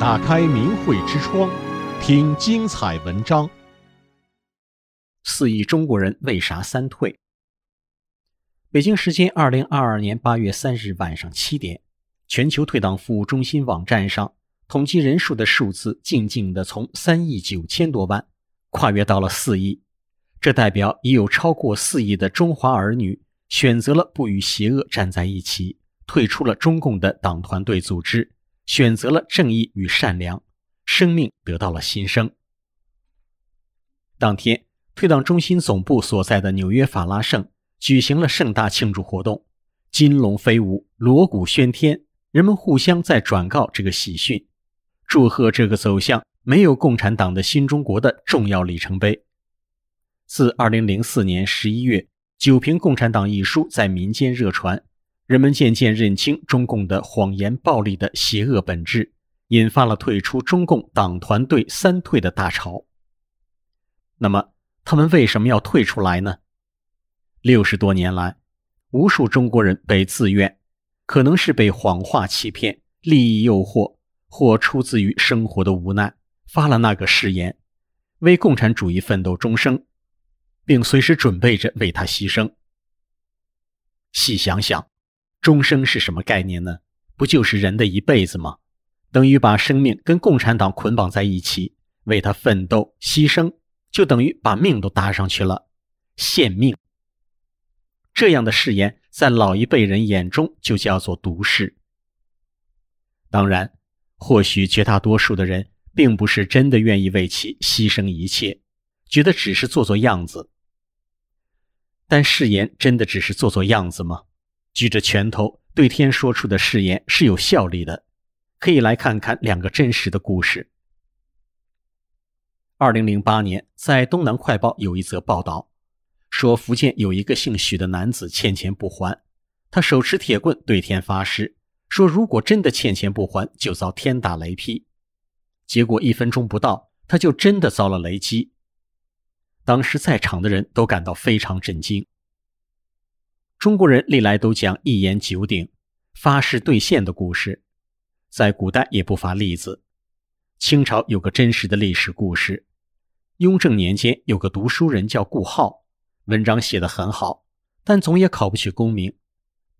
打开明慧之窗，听精彩文章。四亿中国人为啥三退？北京时间二零二二年八月三日晚上七点，全球退党服务中心网站上统计人数的数字静静地从三亿九千多万跨越到了四亿，这代表已有超过四亿的中华儿女选择了不与邪恶站在一起，退出了中共的党团队组织。选择了正义与善良，生命得到了新生。当天，退党中心总部所在的纽约法拉盛举行了盛大庆祝活动，金龙飞舞，锣鼓喧天，人们互相在转告这个喜讯，祝贺这个走向没有共产党的新中国的重要里程碑。自2004年11月，《九评共产党》一书在民间热传。人们渐渐认清中共的谎言、暴力的邪恶本质，引发了退出中共党团队三退的大潮。那么，他们为什么要退出来呢？六十多年来，无数中国人被自愿，可能是被谎话欺骗、利益诱惑，或出自于生活的无奈，发了那个誓言，为共产主义奋斗终生，并随时准备着为他牺牲。细想想。终生是什么概念呢？不就是人的一辈子吗？等于把生命跟共产党捆绑在一起，为他奋斗牺牲，就等于把命都搭上去了，献命。这样的誓言，在老一辈人眼中就叫做毒誓。当然，或许绝大多数的人并不是真的愿意为其牺牲一切，觉得只是做做样子。但誓言真的只是做做样子吗？举着拳头对天说出的誓言是有效力的，可以来看看两个真实的故事。二零零八年，在《东南快报》有一则报道，说福建有一个姓许的男子欠钱不还，他手持铁棍对天发誓，说如果真的欠钱不还，就遭天打雷劈。结果一分钟不到，他就真的遭了雷击。当时在场的人都感到非常震惊。中国人历来都讲一言九鼎、发誓兑现的故事，在古代也不乏例子。清朝有个真实的历史故事：雍正年间有个读书人叫顾浩，文章写得很好，但总也考不取功名。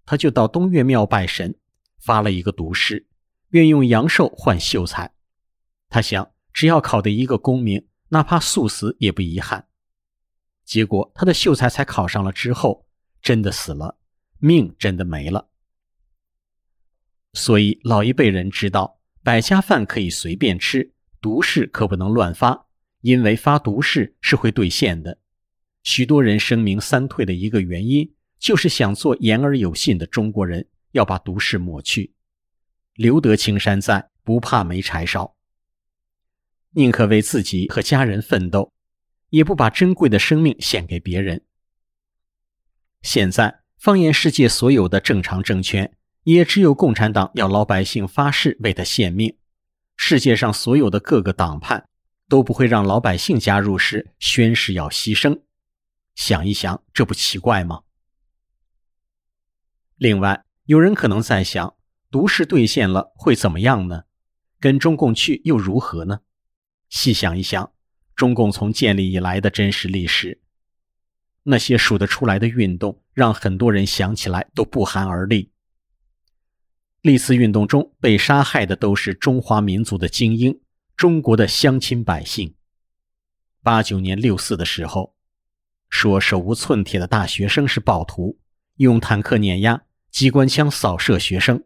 他就到东岳庙拜神，发了一个毒誓，愿用阳寿换秀才。他想，只要考得一个功名，哪怕速死也不遗憾。结果他的秀才才考上了之后。真的死了，命真的没了。所以老一辈人知道，百家饭可以随便吃，毒誓可不能乱发，因为发毒誓是会兑现的。许多人声明三退的一个原因，就是想做言而有信的中国人，要把毒誓抹去。留得青山在，不怕没柴烧。宁可为自己和家人奋斗，也不把珍贵的生命献给别人。现在，放眼世界，所有的正常政权，也只有共产党要老百姓发誓为他献命。世界上所有的各个党派，都不会让老百姓加入时宣誓要牺牲。想一想，这不奇怪吗？另外，有人可能在想，毒誓兑现了会怎么样呢？跟中共去又如何呢？细想一想，中共从建立以来的真实历史。那些数得出来的运动，让很多人想起来都不寒而栗。历次运动中被杀害的都是中华民族的精英，中国的乡亲百姓。八九年六四的时候，说手无寸铁的大学生是暴徒，用坦克碾压、机关枪扫射学生。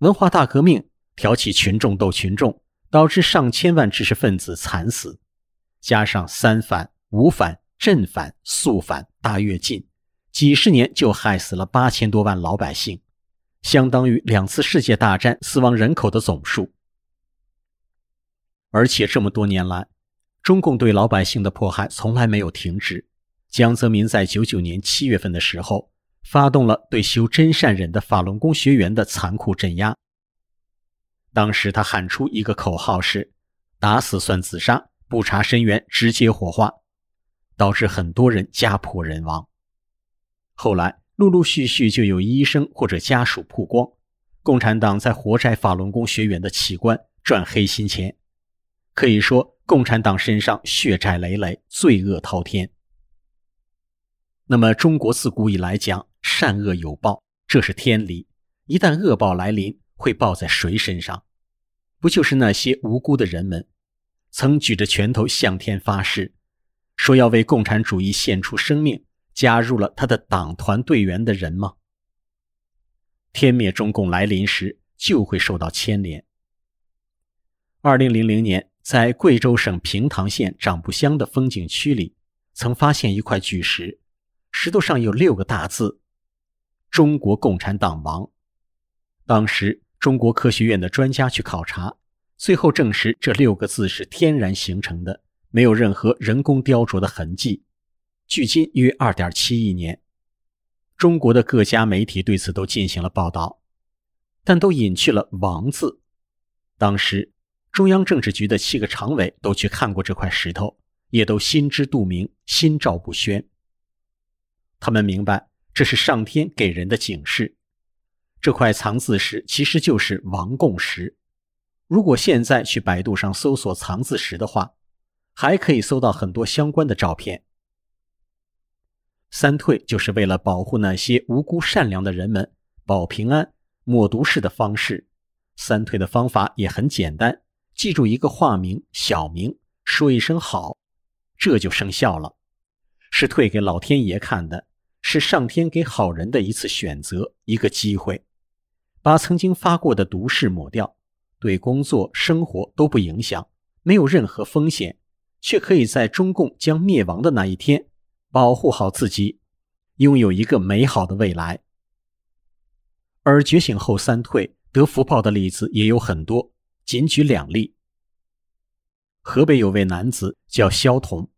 文化大革命挑起群众斗群众，导致上千万知识分子惨死，加上三反五反。镇反、肃反、大跃进，几十年就害死了八千多万老百姓，相当于两次世界大战死亡人口的总数。而且这么多年来，中共对老百姓的迫害从来没有停止。江泽民在九九年七月份的时候，发动了对修真善忍的法轮功学员的残酷镇压。当时他喊出一个口号是：“打死算自杀，不查身源直接火化。”导致很多人家破人亡。后来陆陆续续就有医生或者家属曝光，共产党在活摘法轮功学员的器官，赚黑心钱。可以说，共产党身上血债累累，罪恶滔天。那么，中国自古以来讲善恶有报，这是天理。一旦恶报来临，会报在谁身上？不就是那些无辜的人们，曾举着拳头向天发誓，说要为共产主义献出生命，加入了他的党团队员的人吗？天灭中共来临时，就会受到牵连。二零零零年，在贵州省平塘县长布乡的风景区里，曾发现一块巨石，石头上有六个大字：“中国共产党亡。”当时。中国科学院的专家去考察，最后证实这六个字是天然形成的，没有任何人工雕琢的痕迹。距今约二点七亿年，中国的各家媒体对此都进行了报道，但都隐去了“王”字。当时，中央政治局的七个常委都去看过这块石头，也都心知肚明，心照不宣。他们明白，这是上天给人的警示。这块藏字石其实就是王共石。如果现在去百度上搜索藏字石的话，还可以搜到很多相关的照片。三退就是为了保护那些无辜善良的人们，保平安、抹毒誓的方式。三退的方法也很简单，记住一个化名、小名，说一声好，这就生效了。是退给老天爷看的，是上天给好人的一次选择，一个机会。把曾经发过的毒誓抹掉，对工作生活都不影响，没有任何风险，却可以在中共将灭亡的那一天保护好自己，拥有一个美好的未来。而觉醒后三退得福报的例子也有很多，仅举两例。河北有位男子叫肖彤，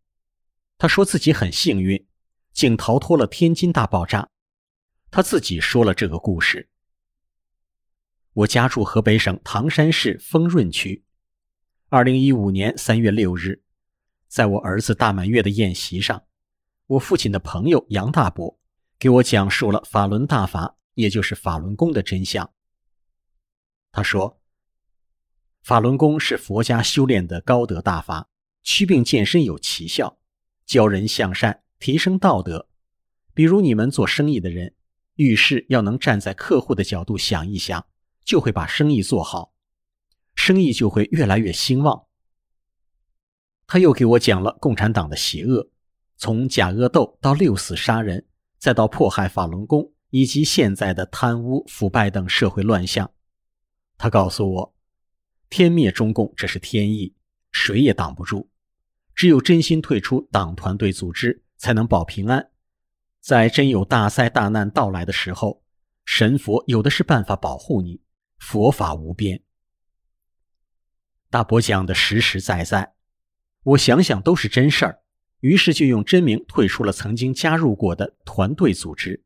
他说自己很幸运，竟逃脱了天津大爆炸。他自己说了这个故事。我家住河北省唐山市丰润区。二零一五年三月六日，在我儿子大满月的宴席上，我父亲的朋友杨大伯给我讲述了法轮大法，也就是法轮功的真相。他说，法轮功是佛家修炼的高德大法，祛病健身有奇效，教人向善，提升道德。比如你们做生意的人，遇事要能站在客户的角度想一想。就会把生意做好，生意就会越来越兴旺。他又给我讲了共产党的邪恶，从假恶斗到六死杀人，再到迫害法轮功，以及现在的贪污腐败等社会乱象。他告诉我，天灭中共这是天意，谁也挡不住。只有真心退出党团队组织，才能保平安。在真有大灾大难到来的时候，神佛有的是办法保护你。佛法无边，大伯讲的实实在在，我想想都是真事儿，于是就用真名退出了曾经加入过的团队组织。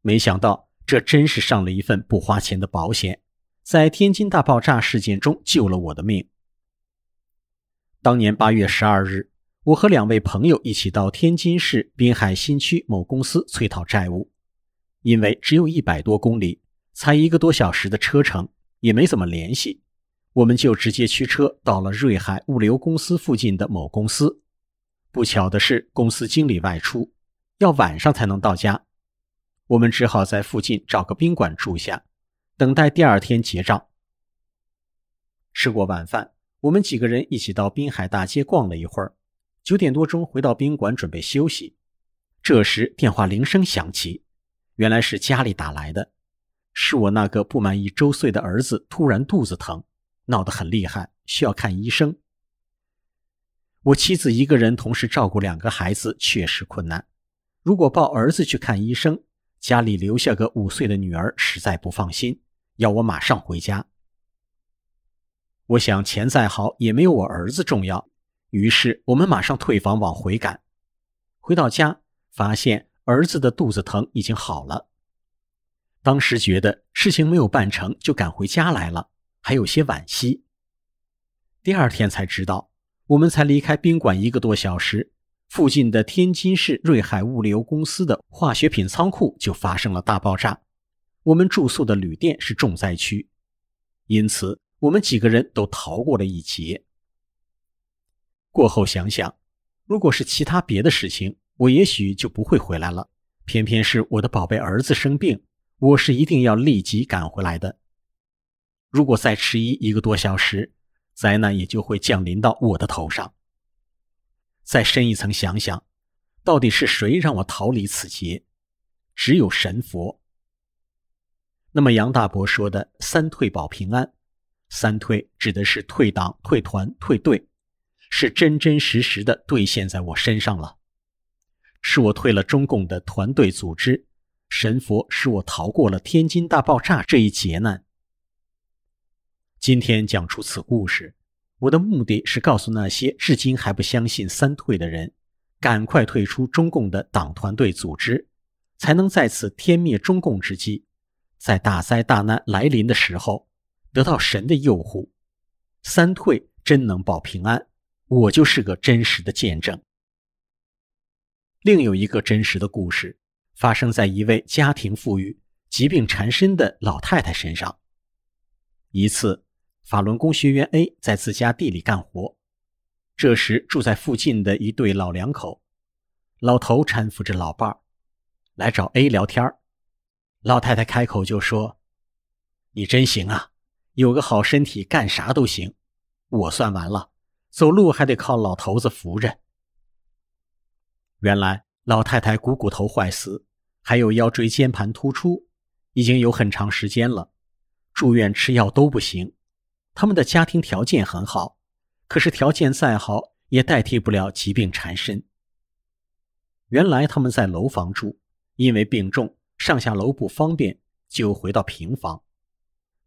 没想到这真是上了一份不花钱的保险，在天津大爆炸事件中救了我的命。当年八月十二日，我和两位朋友一起到天津市滨海新区某公司催讨债务，因为只有一百多公里。才一个多小时的车程，也没怎么联系，我们就直接驱车到了瑞海物流公司附近的某公司。不巧的是，公司经理外出，要晚上才能到家，我们只好在附近找个宾馆住下，等待第二天结账。吃过晚饭，我们几个人一起到滨海大街逛了一会儿，九点多钟回到宾馆准备休息。这时电话铃声响起，原来是家里打来的。是我那个不满一周岁的儿子突然肚子疼，闹得很厉害，需要看医生。我妻子一个人同时照顾两个孩子确实困难，如果抱儿子去看医生，家里留下个五岁的女儿实在不放心，要我马上回家。我想钱再好也没有我儿子重要，于是我们马上退房往回赶。回到家，发现儿子的肚子疼已经好了。当时觉得事情没有办成，就赶回家来了，还有些惋惜。第二天才知道，我们才离开宾馆一个多小时，附近的天津市瑞海物流公司的化学品仓库就发生了大爆炸。我们住宿的旅店是重灾区，因此我们几个人都逃过了一劫。过后想想，如果是其他别的事情，我也许就不会回来了。偏偏是我的宝贝儿子生病，我是一定要立即赶回来的。如果再迟疑一个多小时，灾难也就会降临到我的头上。再深一层想想，到底是谁让我逃离此劫？只有神佛。那么杨大伯说的“三退保平安”，三退指的是退党、退团、退队，是真真实实的兑现在我身上了。是我退了中共的团队组织，神佛使我逃过了天津大爆炸这一劫难。今天讲出此故事，我的目的是告诉那些至今还不相信三退的人，赶快退出中共的党团队组织，才能在此天灭中共之际，在大灾大难来临的时候，得到神的佑护。三退真能保平安，我就是个真实的见证。另有一个真实的故事，发生在一位家庭富裕、疾病缠身的老太太身上。一次，法轮功学员 A 在自家地里干活，这时住在附近的一对老两口，老头搀扶着老伴儿，来找 A 聊天。老太太开口就说：“你真行啊，有个好身体，干啥都行。我算完了，走路还得靠老头子扶着。”原来老太太股骨头坏死，还有腰椎间盘突出，已经有很长时间了，住院吃药都不行。他们的家庭条件很好，可是条件再好也代替不了疾病缠身。原来他们在楼房住，因为病重，上下楼不方便，就回到平房。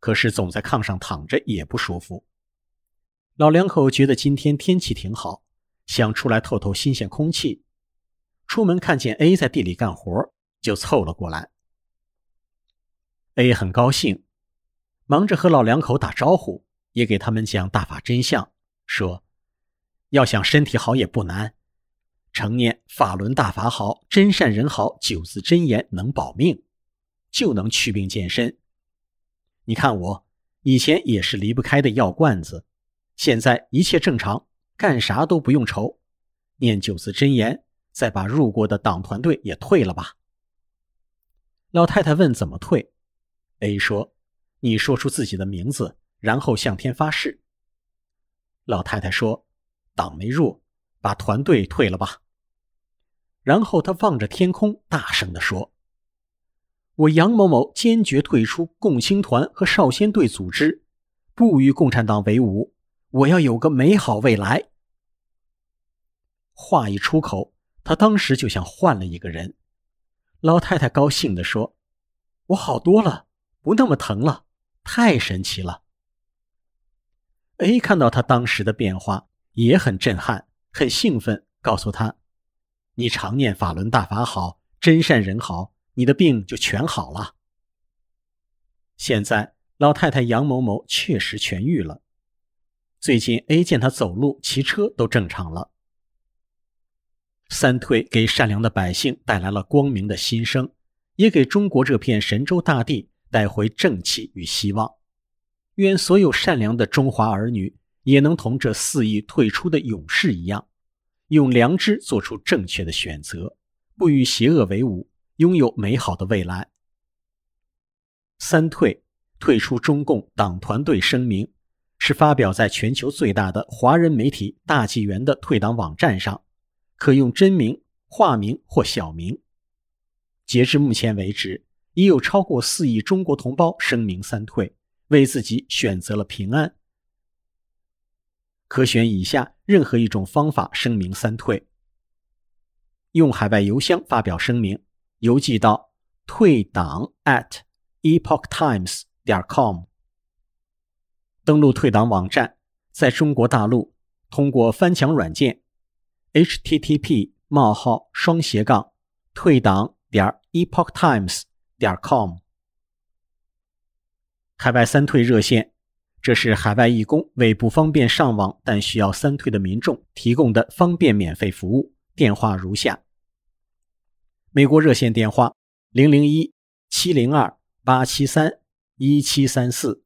可是总在炕上躺着也不舒服。老两口觉得今天天气挺好，想出来透透新鲜空气。出门看见 A 在地里干活，就凑了过来。A 很高兴，忙着和老两口打招呼，也给他们讲大法真相，说：“要想身体好也不难，成念法轮大法好，真善人好九字真言能保命，就能祛病健身。你看我以前也是离不开的药罐子，现在一切正常，干啥都不用愁，念九字真言。”再把入过的党团队也退了吧。老太太问：“怎么退？”A 说：“你说出自己的名字，然后向天发誓。”老太太说：“党没入，把团队退了吧。”然后她望着天空，大声地说：“我杨某某坚决退出共青团和少先队组织，不与共产党为伍。我要有个美好未来。”话一出口。他当时就像换了一个人，老太太高兴地说：“我好多了，不那么疼了，太神奇了。”A 看到他当时的变化，也很震撼，很兴奋，告诉他：“你常念法轮大法好，真善人好，你的病就全好了。”现在老太太杨某某确实痊愈了，最近 A 见她走路、骑车都正常了。三退给善良的百姓带来了光明的新生，也给中国这片神州大地带回正气与希望。愿所有善良的中华儿女也能同这四亿退出的勇士一样，用良知做出正确的选择，不与邪恶为伍，拥有美好的未来。三退退出中共党团队声明，是发表在全球最大的华人媒体大纪元的退党网站上。可用真名、化名或小名。截至目前为止，已有超过四亿中国同胞声明三退，为自己选择了平安。可选以下任何一种方法声明三退：用海外邮箱发表声明，邮寄到退党 at epochtimes 点 com。登录退党网站，在中国大陆通过翻墙软件。http: 冒号双斜杠退党点 epochtimes 点 com 海外三退热线，这是海外义工为不方便上网但需要三退的民众提供的方便免费服务。电话如下：美国热线电话零零一七零二八七三一七三四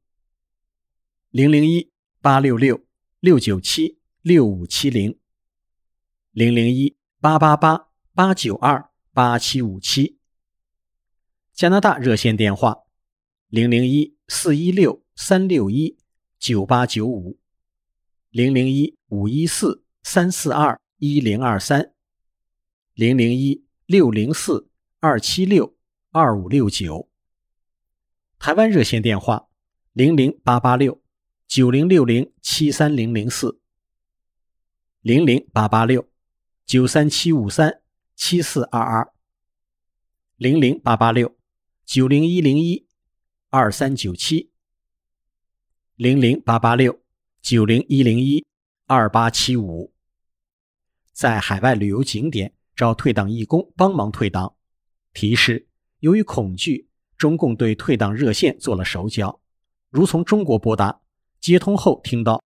零零一八六六六九七六五七零，零零一八八八八九二八七五七。加拿大热线电话：零零一四一六三六一九八九五，零零一五一四三四二一零二三，零零一六零四二七六二五六九。台湾热线电话：零零八八六。九零六零七三零零四，零零八八六九三七五三七四二二，零零八八六九零一零一二三九七，零零八八六九零一零一二八七五。在海外旅游景点找退党义工帮忙退党。提示：由于恐惧，中共对退党热线做了手脚，如从中国拨打。接通后听到，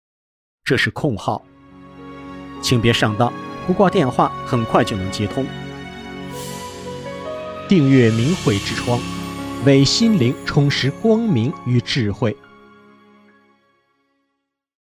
这是空号，请别上当，不挂电话很快就能接通。订阅明慧之窗，为心灵充实光明与智慧。